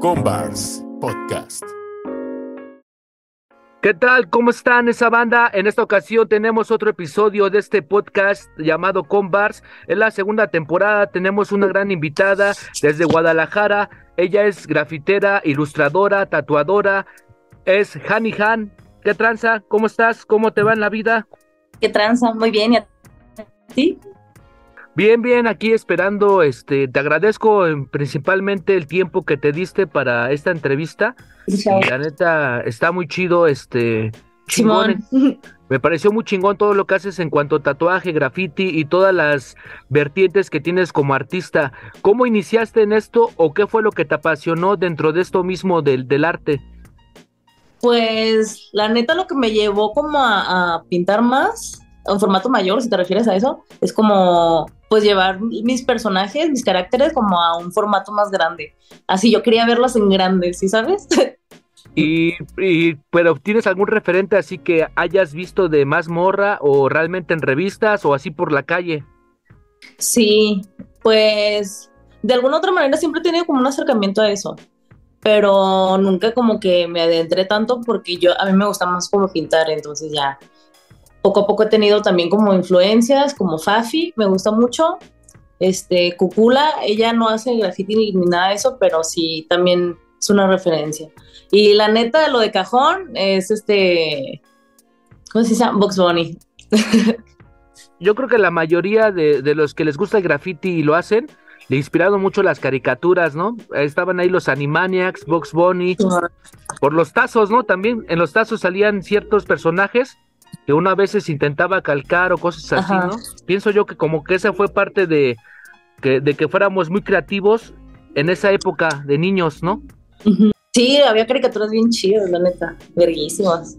Combars Podcast. ¿Qué tal? ¿Cómo están esa banda? En esta ocasión tenemos otro episodio de este podcast llamado Combars. En la segunda temporada tenemos una gran invitada desde Guadalajara. Ella es grafitera, ilustradora, tatuadora. Es Hani Han. ¿Qué tranza? ¿Cómo estás? ¿Cómo te va en la vida? ¿Qué tranza? Muy bien. ¿Y a ti? Bien, bien, aquí esperando, este, te agradezco eh, principalmente el tiempo que te diste para esta entrevista. Y la neta, está muy chido, este, Simón. Me pareció muy chingón todo lo que haces en cuanto a tatuaje, graffiti y todas las vertientes que tienes como artista. ¿Cómo iniciaste en esto o qué fue lo que te apasionó dentro de esto mismo del, del arte? Pues la neta lo que me llevó como a, a pintar más, en formato mayor, si te refieres a eso, es como pues llevar mis personajes, mis caracteres como a un formato más grande. Así yo quería verlos en grandes, ¿sí sabes? Y, y, pero tienes algún referente así que hayas visto de más morra o realmente en revistas o así por la calle? Sí, pues de alguna otra manera siempre he tenido como un acercamiento a eso, pero nunca como que me adentré tanto porque yo a mí me gusta más como pintar, entonces ya poco a poco he tenido también como influencias, como Fafi, me gusta mucho. Este, Cucula, ella no hace graffiti ni, nada de eso, pero sí también es una referencia. Y la neta, lo de cajón es este. ¿Cómo se llama? Box Bunny. Yo creo que la mayoría de, de, los que les gusta el graffiti y lo hacen, le inspiraron mucho las caricaturas, ¿no? Estaban ahí los Animaniacs, Box Bunny, por los tazos, ¿no? También en los tazos salían ciertos personajes que uno a veces intentaba calcar o cosas así, Ajá. ¿no? Pienso yo que como que esa fue parte de que, de que fuéramos muy creativos en esa época de niños, ¿no? Sí, había caricaturas bien chidas, la neta, verguísimas.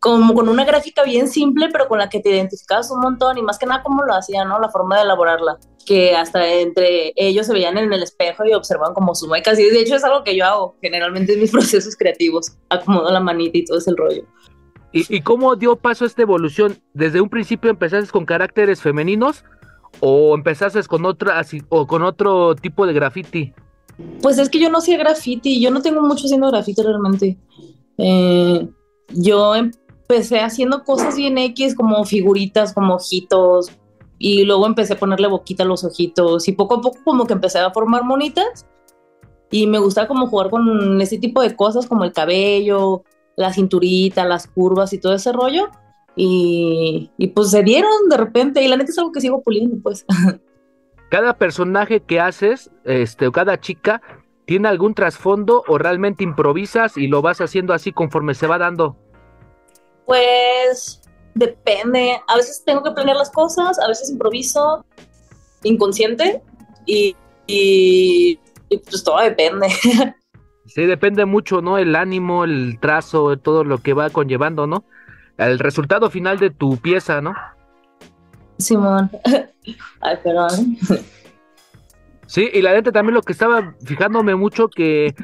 Como con una gráfica bien simple, pero con la que te identificabas un montón y más que nada cómo lo hacían, ¿no? La forma de elaborarla. Que hasta entre ellos se veían en el espejo y observaban como sus muecas. Y de hecho es algo que yo hago generalmente en mis procesos creativos. Acomodo la manita y todo ese rollo. ¿Y, ¿Y, cómo dio paso esta evolución? ¿Desde un principio empezaste con caracteres femeninos o empezaste con otra o con otro tipo de graffiti? Pues es que yo no hacía graffiti, yo no tengo mucho haciendo graffiti realmente. Eh, yo empecé haciendo cosas bien X, como figuritas, como ojitos, y luego empecé a ponerle boquita a los ojitos, y poco a poco como que empecé a formar monitas, y me gustaba como jugar con ese tipo de cosas, como el cabello, la cinturita, las curvas y todo ese rollo, y, y pues se dieron de repente, y la neta es algo que sigo puliendo, pues. cada personaje que haces, este, o cada chica, tiene algún trasfondo o realmente improvisas y lo vas haciendo así conforme se va dando? Pues depende. A veces tengo que planear las cosas, a veces improviso inconsciente y, y, y pues todo depende. Sí, depende mucho, ¿no? El ánimo, el trazo, todo lo que va conllevando, ¿no? El resultado final de tu pieza, ¿no? Simón. Ay, perdón. Sí, y la neta también lo que estaba fijándome mucho que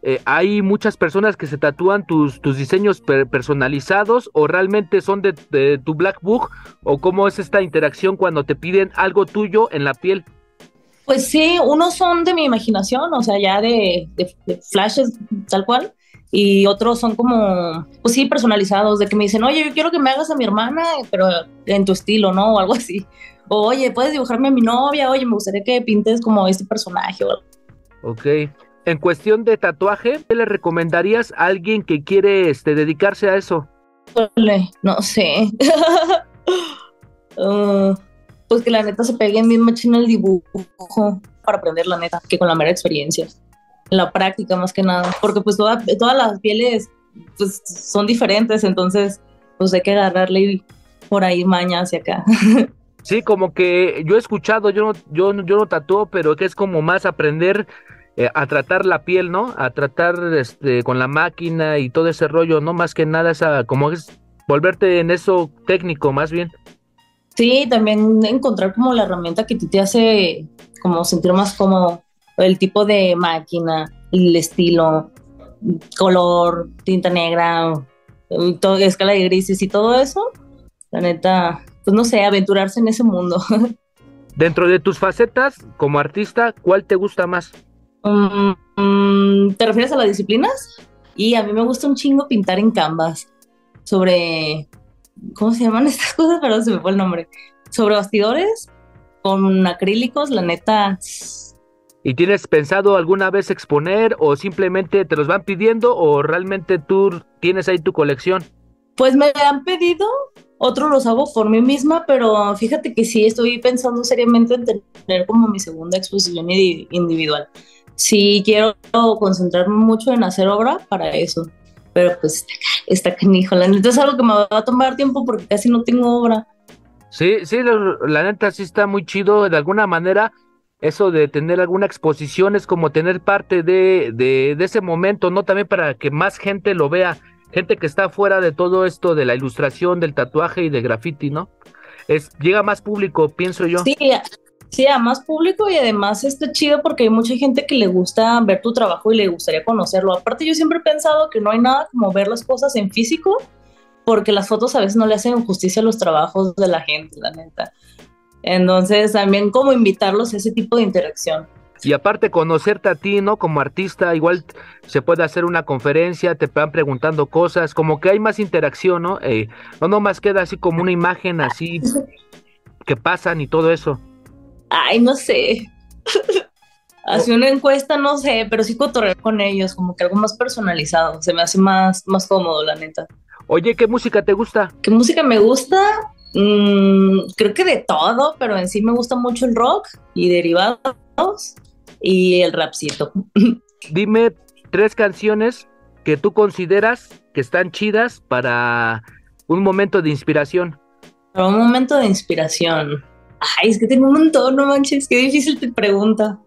eh, hay muchas personas que se tatúan tus, tus diseños per personalizados o realmente son de, de, tu Black Book o cómo es esta interacción cuando te piden algo tuyo en la piel. Pues sí, unos son de mi imaginación, o sea, ya de, de, de flashes tal cual, y otros son como, pues sí, personalizados, de que me dicen, oye, yo quiero que me hagas a mi hermana, pero en tu estilo, ¿no? O algo así. O, oye, puedes dibujarme a mi novia, oye, me gustaría que pintes como este personaje. O... Ok. En cuestión de tatuaje, ¿qué le recomendarías a alguien que quiere este, dedicarse a eso? No sé. uh, pues que la neta se pegue bien machina el dibujo para aprender la neta, que con la mera experiencia la práctica más que nada, porque pues toda, todas las pieles pues son diferentes, entonces pues hay que agarrarle por ahí maña hacia acá. Sí, como que yo he escuchado, yo no, yo, yo no tatúo, pero que es como más aprender eh, a tratar la piel, ¿no? A tratar este, con la máquina y todo ese rollo, ¿no? Más que nada, esa, como es volverte en eso técnico, más bien. Sí, también encontrar como la herramienta que te hace como sentir más cómodo el tipo de máquina, el estilo, color, tinta negra, todo, escala de grises y todo eso, la neta, pues no sé, aventurarse en ese mundo. Dentro de tus facetas como artista, ¿cuál te gusta más? Um, um, Mm, ¿Te refieres a las disciplinas? Y a mí me gusta un chingo pintar en canvas sobre, ¿cómo se llaman estas cosas? Perdón, se me fue el nombre. Sobre bastidores con acrílicos, la neta. ¿Y tienes pensado alguna vez exponer o simplemente te los van pidiendo o realmente tú tienes ahí tu colección? Pues me han pedido, otros los hago por mí misma, pero fíjate que sí estoy pensando seriamente en tener como mi segunda exposición individual. Sí quiero concentrarme mucho en hacer obra para eso, pero pues está canijo. La neta es algo que me va a tomar tiempo porque casi no tengo obra. Sí, sí, la, neta sí está muy chido. De alguna manera, eso de tener alguna exposición es como tener parte de, de, de ese momento, ¿no? También para que más gente lo vea gente que está fuera de todo esto de la ilustración, del tatuaje y de graffiti, ¿no? Es, llega más público, pienso yo. Sí, sí, a más público y además está chido porque hay mucha gente que le gusta ver tu trabajo y le gustaría conocerlo. Aparte, yo siempre he pensado que no hay nada como ver las cosas en físico porque las fotos a veces no le hacen justicia a los trabajos de la gente, la neta. Entonces, también como invitarlos a ese tipo de interacción. Y aparte conocerte a ti, ¿no? Como artista, igual se puede hacer una conferencia, te van preguntando cosas, como que hay más interacción, ¿no? Eh, no nomás queda así como una imagen así que pasan y todo eso. Ay, no sé. Hace una encuesta, no sé, pero sí cotorrear con ellos, como que algo más personalizado. Se me hace más, más cómodo, la neta. Oye, ¿qué música te gusta? ¿Qué música me gusta? Mm, creo que de todo, pero en sí me gusta mucho el rock y derivados y el rapcito. Dime tres canciones que tú consideras que están chidas para un momento de inspiración. Para un momento de inspiración. Ay, es que tengo un montón, no manches, qué difícil te pregunta.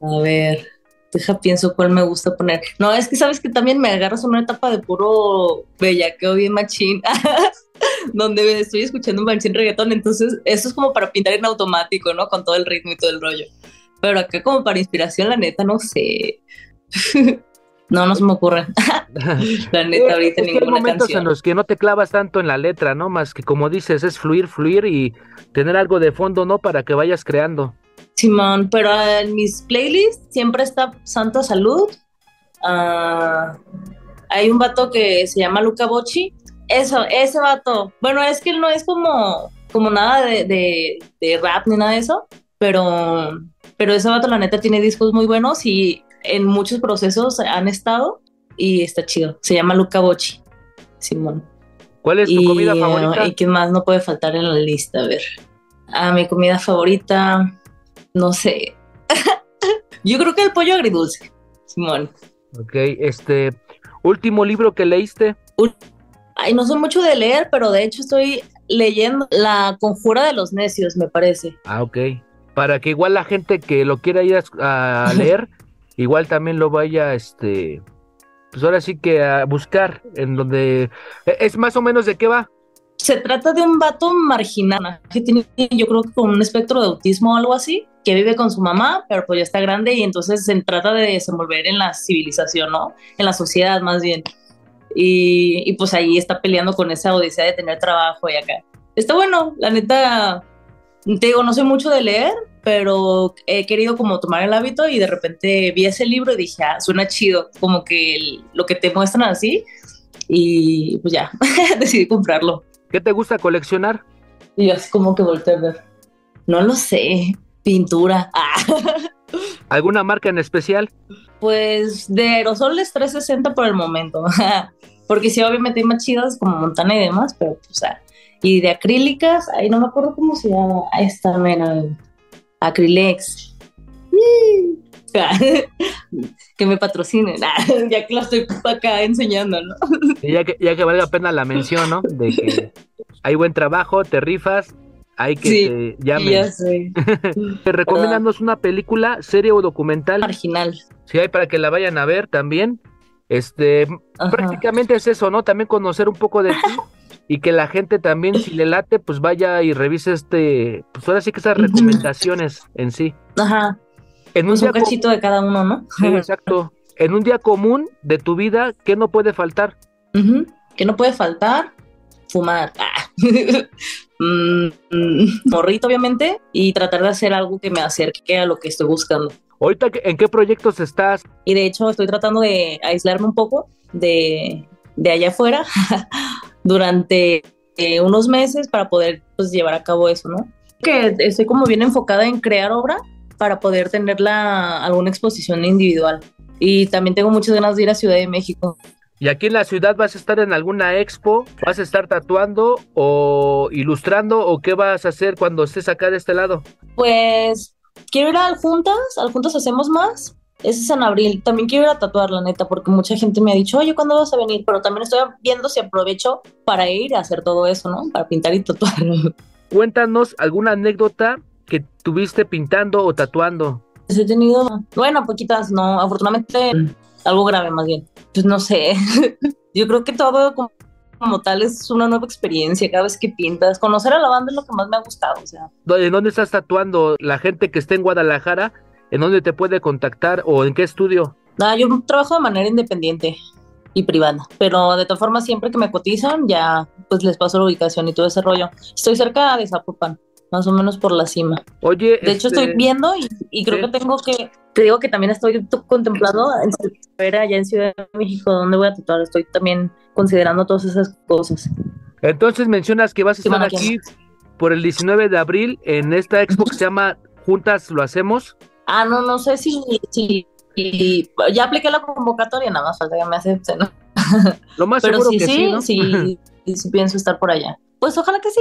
A ver, deja pienso cuál me gusta poner. No, es que sabes que también me agarras una etapa de puro bellaqueo bien machín, donde estoy escuchando un machín reggaetón, entonces eso es como para pintar en automático, ¿no? Con todo el ritmo y todo el rollo. Pero acá como para inspiración, la neta, no sé. no, no se me ocurre. la neta, ahorita ninguna hay momentos en los que no te clavas tanto en la letra, ¿no? Más que como dices, es fluir, fluir y tener algo de fondo, ¿no? Para que vayas creando. Simón, pero en mis playlists siempre está Santa Salud. Ah, hay un vato que se llama Luca Bocci. Eso, ese vato. Bueno, es que él no es como, como nada de, de, de rap ni nada de eso, pero pero ese vato, la neta, tiene discos muy buenos y en muchos procesos han estado y está chido. Se llama Luca Bocci, Simón. ¿Cuál es tu comida favorita? ¿Y qué más no puede faltar en la lista? A ver. A mi comida favorita, no sé. Yo creo que el pollo agridulce, Simón. Ok, este, último libro que leíste. Ay, no soy mucho de leer, pero de hecho estoy leyendo La Conjura de los Necios, me parece. Ah, ok para que igual la gente que lo quiera ir a, leer, igual también lo vaya, este, pues ahora sí que a buscar, en donde e, es más o menos de qué va. Se trata de un vato marginal, que tiene, yo creo con un espectro de autismo o algo así, que vive con su mamá, pero pues ya está grande y entonces se trata de desenvolver en la civilización, ¿no? En la sociedad más bien. Y, y pues ahí está peleando con esa odisea de tener trabajo y acá. Está bueno, la neta, te digo, no sé mucho de leer, pero he querido como tomar el hábito y de repente vi ese libro y dije, ah, suena chido, como que lo que te muestran así y pues ya, decidí comprarlo. ¿Qué te gusta coleccionar? Y así como que volteé a ver. No lo sé, pintura. ¿Alguna marca en especial? Pues de aerosoles 360 por el momento, porque sí, obviamente hay más chidas como Montana y demás, pero pues, o sea, y de acrílicas, ahí no me acuerdo cómo se llama, ahí está, mira, Acrylex. que me patrocinen, ya que la estoy acá enseñando, ¿no? ya, que, ya que vale la pena la mención, ¿no? De que hay buen trabajo, te rifas, hay que te llamen. Ya sé. te recomiendas una película, serie o documental. Marginal. Sí, hay para que la vayan a ver también. Este, prácticamente es eso, ¿no? También conocer un poco de ti y que la gente también, si le late, pues vaya y revise este, pues ahora sí que esas recomendaciones en sí. Ajá. En un, pues un cachito de cada uno, ¿no? Sí, exacto. En un día común de tu vida, ¿qué no puede faltar? ¿Qué no puede faltar? Fumar. Mm, mm, morrito, obviamente, y tratar de hacer algo que me acerque a lo que estoy buscando. Ahorita, ¿en qué proyectos estás? Y de hecho estoy tratando de aislarme un poco de, de allá afuera durante eh, unos meses para poder pues, llevar a cabo eso, ¿no? Que estoy como bien enfocada en crear obra para poder tener la, alguna exposición individual. Y también tengo muchas ganas de ir a Ciudad de México. ¿Y aquí en la ciudad vas a estar en alguna expo? ¿Vas a estar tatuando o ilustrando o qué vas a hacer cuando estés acá de este lado? Pues quiero ir al Juntas, al Juntas hacemos más. Ese es en abril. También quiero ir a tatuar, la neta, porque mucha gente me ha dicho, oye, ¿cuándo vas a venir? Pero también estoy viendo si aprovecho para ir a hacer todo eso, ¿no? Para pintar y tatuar. Cuéntanos alguna anécdota que tuviste pintando o tatuando. He tenido, bueno, poquitas, no, afortunadamente algo grave más bien. Pues no sé, yo creo que todo como, como, tal es una nueva experiencia cada vez que pintas. Conocer a la banda es lo que más me ha gustado, o sea. ¿En dónde estás tatuando? La gente que esté en Guadalajara, ¿en dónde te puede contactar o en qué estudio? Ah, yo trabajo de manera independiente y privada, pero de todas formas siempre que me cotizan ya pues les paso la ubicación y todo ese rollo. Estoy cerca de Zapopan más o menos por la cima. Oye, de hecho estoy este, viendo y, creo que tengo que, te digo que también estoy contemplando ver allá en Ciudad de México dónde voy a tatuar, estoy también considerando todas esas cosas. Entonces mencionas que vas a estar aquí por el 19 de abril en esta expo que se llama Juntas lo hacemos. Ah, no, no sé si, si, ya apliqué la convocatoria, nada más falta que me acepten, ¿no? Lo más seguro sí, que sí, ¿no? sí, sí, pienso estar por allá. Pues ojalá que sí.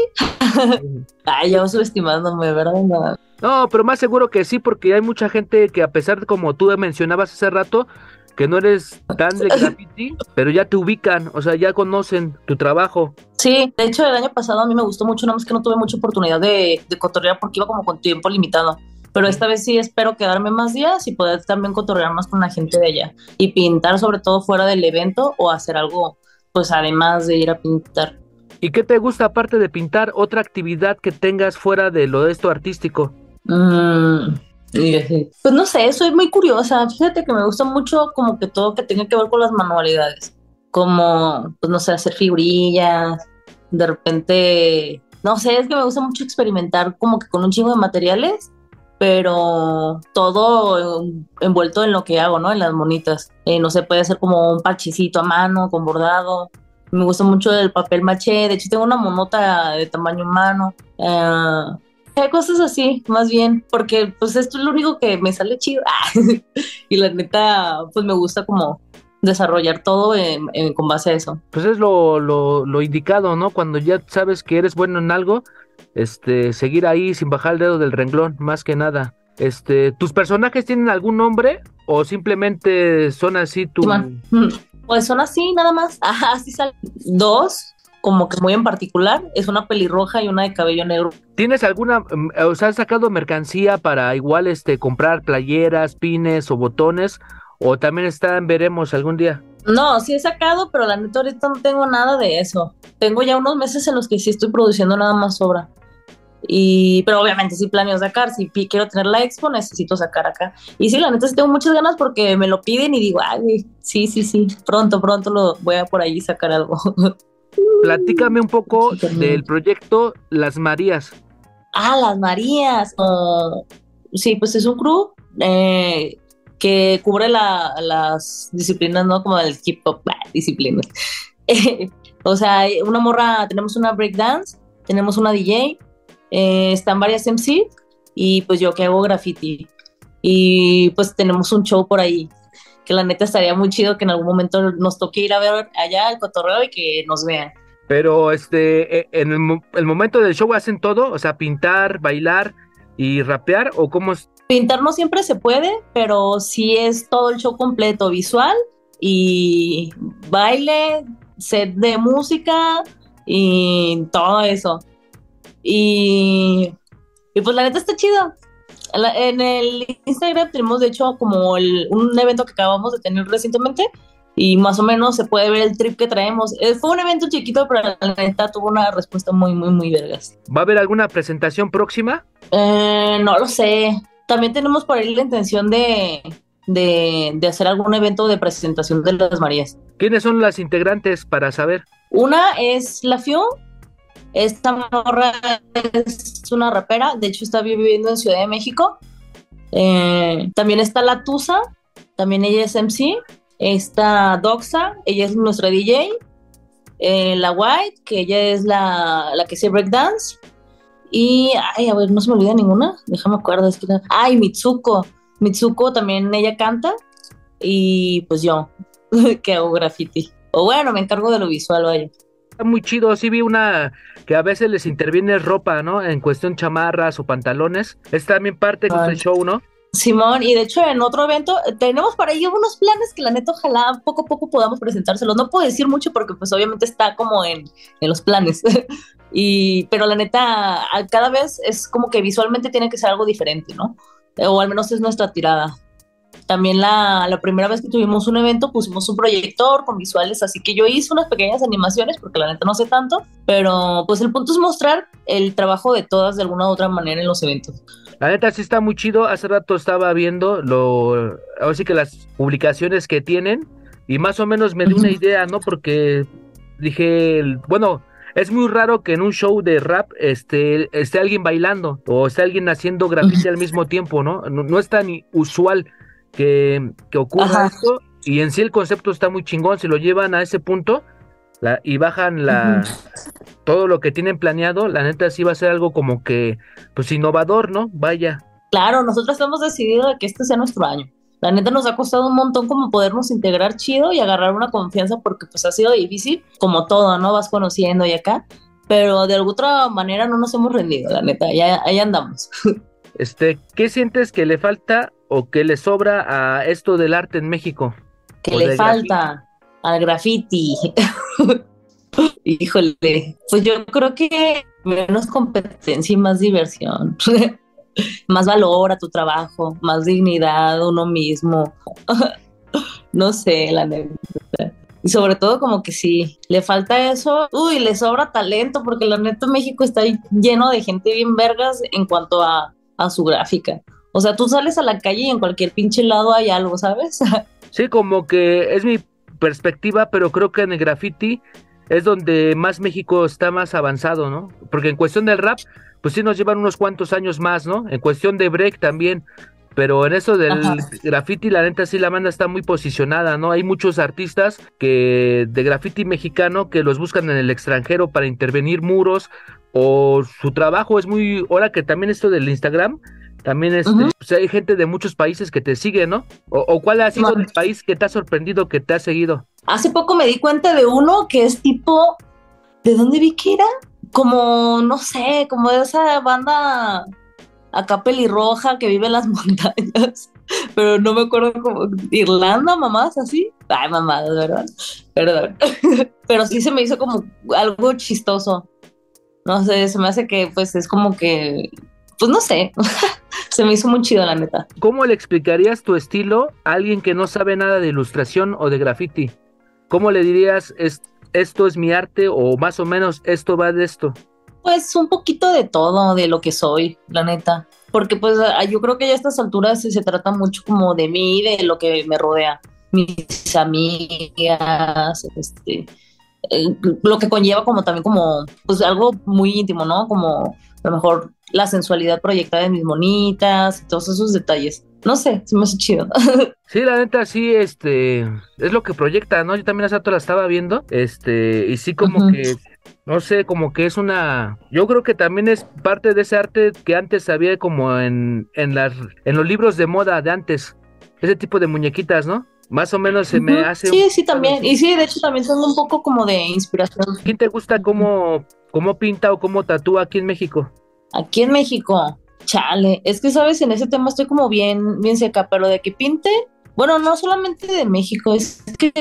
Ay, yo subestimándome, ¿verdad? No. pero más seguro que sí, porque hay mucha gente que a pesar de como tú mencionabas hace rato, que no eres tan de graffiti, pero ya te ubican, o sea, ya conocen tu trabajo. Sí, de hecho el año pasado a mí me gustó mucho, nada más que no tuve mucha oportunidad de, de cotorrear porque iba como con tiempo limitado. Pero esta vez sí espero quedarme más días y poder también cotorrear más con la gente de allá y pintar sobre todo fuera del evento o hacer algo, pues además de ir a pintar. ¿Y qué te gusta aparte de pintar? ¿Otra actividad que tengas fuera de lo de esto artístico? Mm, pues no sé, soy muy curiosa. Fíjate que me gusta mucho como que todo que tenga que ver con las manualidades. Como, pues no sé, hacer figurillas. De repente, no sé, es que me gusta mucho experimentar como que con un chingo de materiales pero todo envuelto en lo que hago, ¿no? En las monitas. Eh, no sé, puede ser como un parchecito a mano, con bordado, me gusta mucho el papel maché, de hecho tengo una monota de tamaño humano. Eh, cosas así, más bien, porque pues esto es lo único que me sale chido. y la neta, pues me gusta como desarrollar todo con base a eso. Pues es lo, lo, lo, indicado, ¿no? Cuando ya sabes que eres bueno en algo, este, seguir ahí sin bajar el dedo del renglón, más que nada. Este, ¿tus personajes tienen algún nombre o simplemente son así tu, pues son así, nada más. Ajá, así salen. Dos, como que muy en particular, es una pelirroja y una de cabello negro. ¿Tienes alguna, mm, o sea, has sacado mercancía para igual este comprar playeras, pines o botones? ¿O también están, veremos algún día? No, sí he sacado, pero la neta ahorita no tengo nada de eso. Tengo ya unos meses en los que sí estoy produciendo nada más obra. Y, pero obviamente sí planeo sacar, si quiero tener la expo necesito sacar acá. Y sí, la neta sí tengo muchas ganas porque me lo piden y digo, ay, sí, sí, sí, pronto, pronto lo voy a por ahí sacar algo. Platícame un poco del proyecto Las Marías. Ah, Las Marías. Uh, sí, pues es un crew eh, que cubre las disciplinas, ¿no? Como el hip hop, disciplinas. o sea, una morra, tenemos una breakdance, tenemos una DJ, eh, están varias MC y pues yo que hago graffiti. Y pues tenemos un show por ahí, que la neta estaría muy chido que en algún momento nos toque ir a ver allá el cotorreo y que nos vean. Pero este, e, en el, momento del show hacen todo, o sea, pintar, bailar y rapear, o cómo es? Pintar no siempre se puede, pero sí es todo el show completo, visual y baile, set de música y todo eso. Y, pues la neta está chido. En el Instagram tenemos de hecho como un evento que acabamos de tener recientemente y más o menos se puede ver el trip que traemos. Eh, fue un evento chiquito, pero la neta tuvo una respuesta muy, muy, muy vergas. ¿Va a haber alguna presentación próxima? Eh, no lo sé. También tenemos por ahí la intención de, de, de, hacer algún evento de presentación de las Marías. ¿Quiénes son las integrantes para saber? Una es la FIO, esta morra es una rapera, de hecho está viviendo en Ciudad de México Eh, también está la Tusa, también ella es MC. Está Doxa, ella es nuestra DJ. Eh, la White, que ella es la, la que hace breakdance. Y, ay, a ver, no se me olvida ninguna. Déjame acuerdo. Es ay, Mitsuko. Mitsuko también ella canta. Y pues yo, que hago graffiti. O bueno, me encargo de lo visual, vaya. Está muy chido, sí vi una que a veces les interviene ropa, ¿no? En cuestión chamarras o pantalones. Es también parte del show, ¿no? Simón, y de hecho en otro evento eh, tenemos para ello unos planes que la neta ojalá poco a poco podamos presentárselos. No puedo decir mucho porque pues obviamente está como en, en los planes. y, pero la neta, cada vez es como que visualmente tiene que ser algo diferente, ¿no? O al menos es nuestra tirada. También la, la, primera vez que tuvimos un evento pusimos un proyector con visuales, así que yo hice unas pequeñas animaciones porque la neta no sé tanto, pero pues el punto es mostrar el trabajo de todas de alguna u otra manera en los eventos. La neta sí está muy chido. Hace rato estaba viendo lo, ahora sí que las publicaciones que tienen y más o menos me dio una idea, ¿no? Porque dije, bueno, es muy raro que en un show de rap esté, esté alguien bailando o esté alguien haciendo graffiti al mismo tiempo, ¿no? ¿no? es tan usual que, que ocurra esto y en sí el concepto está muy chingón. Si lo llevan a ese punto, y bajan la todo lo que tienen planeado, la neta sí va a ser algo como que pues innovador, ¿no? Vaya. Claro, nosotros hemos decidido que este sea nuestro año. La neta nos ha costado un montón como podernos integrar chido y agarrar una confianza porque pues ha sido difícil, como todo, ¿no? Vas conociendo y acá, pero de alguna otra manera no nos hemos rendido, la neta, ya ahí andamos. Este, ¿qué sientes que le falta o que le sobra a esto del arte en México? Que le falta al graffiti. Híjole, pues yo creo que menos competencia y más diversión. más valor a tu trabajo, más dignidad uno mismo. no sé, la neta. Y sobre todo como que sí, le falta eso. Uy, le sobra talento porque la neta México está lleno de gente bien vergas en cuanto a, a su gráfica. O sea, tú sales a la calle y en cualquier pinche lado hay algo, ¿sabes? sí, como que es mi perspectiva, pero creo que en el graffiti es donde más México está más avanzado, ¿no? Porque en cuestión del rap, pues sí nos llevan unos cuantos años más, ¿no? En cuestión de break también, pero en eso del graffiti, la neta sí la banda está muy posicionada, ¿no? Hay muchos artistas que de graffiti mexicano que los buscan en el extranjero para intervenir muros o su trabajo es muy, ahora que también esto del Instagram, también este, pues, hay gente de muchos países que te sigue, ¿no? O, cuál ha sido el país que te ha sorprendido, que te ha seguido? Hace poco me di cuenta de uno que es tipo, ¿de dónde vi que era? Como, no sé, como de esa banda acá pelirroja que vive en las montañas, pero no me acuerdo como Irlanda, mamás, así. Ay, mamadas, ¿verdad? Perdón. pero sí se me hizo como algo chistoso. No sé, se me hace que pues es como que, pues no sé, se me hizo muy chido la neta. ¿Cómo le explicarías tu estilo a alguien que no sabe nada de ilustración o de graffiti? ¿Cómo le dirías esto es mi arte o más o menos esto va de esto? Pues un poquito de todo, de lo que soy, la neta. Porque pues yo creo que ya a estas alturas se, se trata mucho como de mí, de lo que me rodea. Mis amigas, este, eh, lo que conlleva como también como pues algo muy íntimo, ¿no? Como a lo mejor la sensualidad proyectada de mis monitas, todos esos detalles. No sé, se me hace chido. Sí, la neta, sí, este, es lo que proyecta, ¿no? Yo también hace rato la estaba viendo, este, y sí como que, no sé, como que es una, yo creo que también es parte de ese arte que antes había como en, en las, en los libros de moda de antes, ese tipo de muñequitas, ¿no? Más o menos se me hace. Sí, sí, también. Y sí, de hecho, también tengo un poco como de inspiración. ¿Quién te gusta cómo, cómo pinta o cómo tatúa aquí en México? Aquí en México, chale. Es que, sabes, en ese tema estoy como bien, bien seca, pero de que pinte, bueno, no solamente de México, es que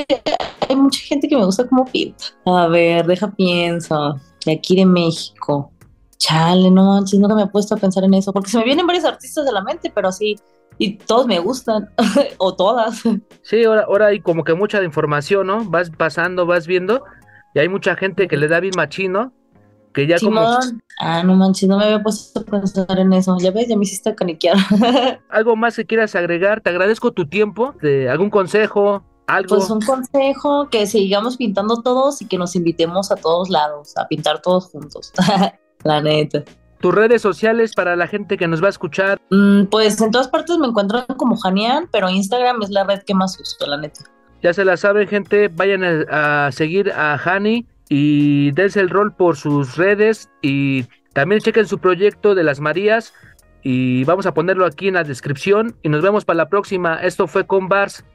hay mucha gente que me gusta cómo pinta. A ver, deja pienso. De aquí de México. Chale, no manches, nunca me he puesto a pensar en eso, porque se me vienen varios artistas de la mente, pero así y todos me gustan, o todas. Sí, ahora, ahora hay como que mucha información, ¿no? Vas pasando, vas viendo, y hay mucha gente que le da bien machino, que ya como... Ah, no manches, no me había puesto a pensar en eso. Ya ves, ya me hiciste caniquear. ¿Algo más que quieras agregar? Te agradezco tu tiempo, algún consejo, algo. Pues un consejo, que sigamos pintando todos y que nos invitemos a todos lados, a pintar todos juntos. La neta. tus redes sociales para la gente que nos va a escuchar. Mm, pues en todas partes me encuentran como Janian, pero Instagram es la red que más uso, la neta. Ya se la saben, gente, vayan a, a seguir a Hani y dense el rol por sus redes y también chequen su proyecto de las Marías y vamos a ponerlo aquí en la descripción y nos vemos para la próxima. Esto fue con Bars.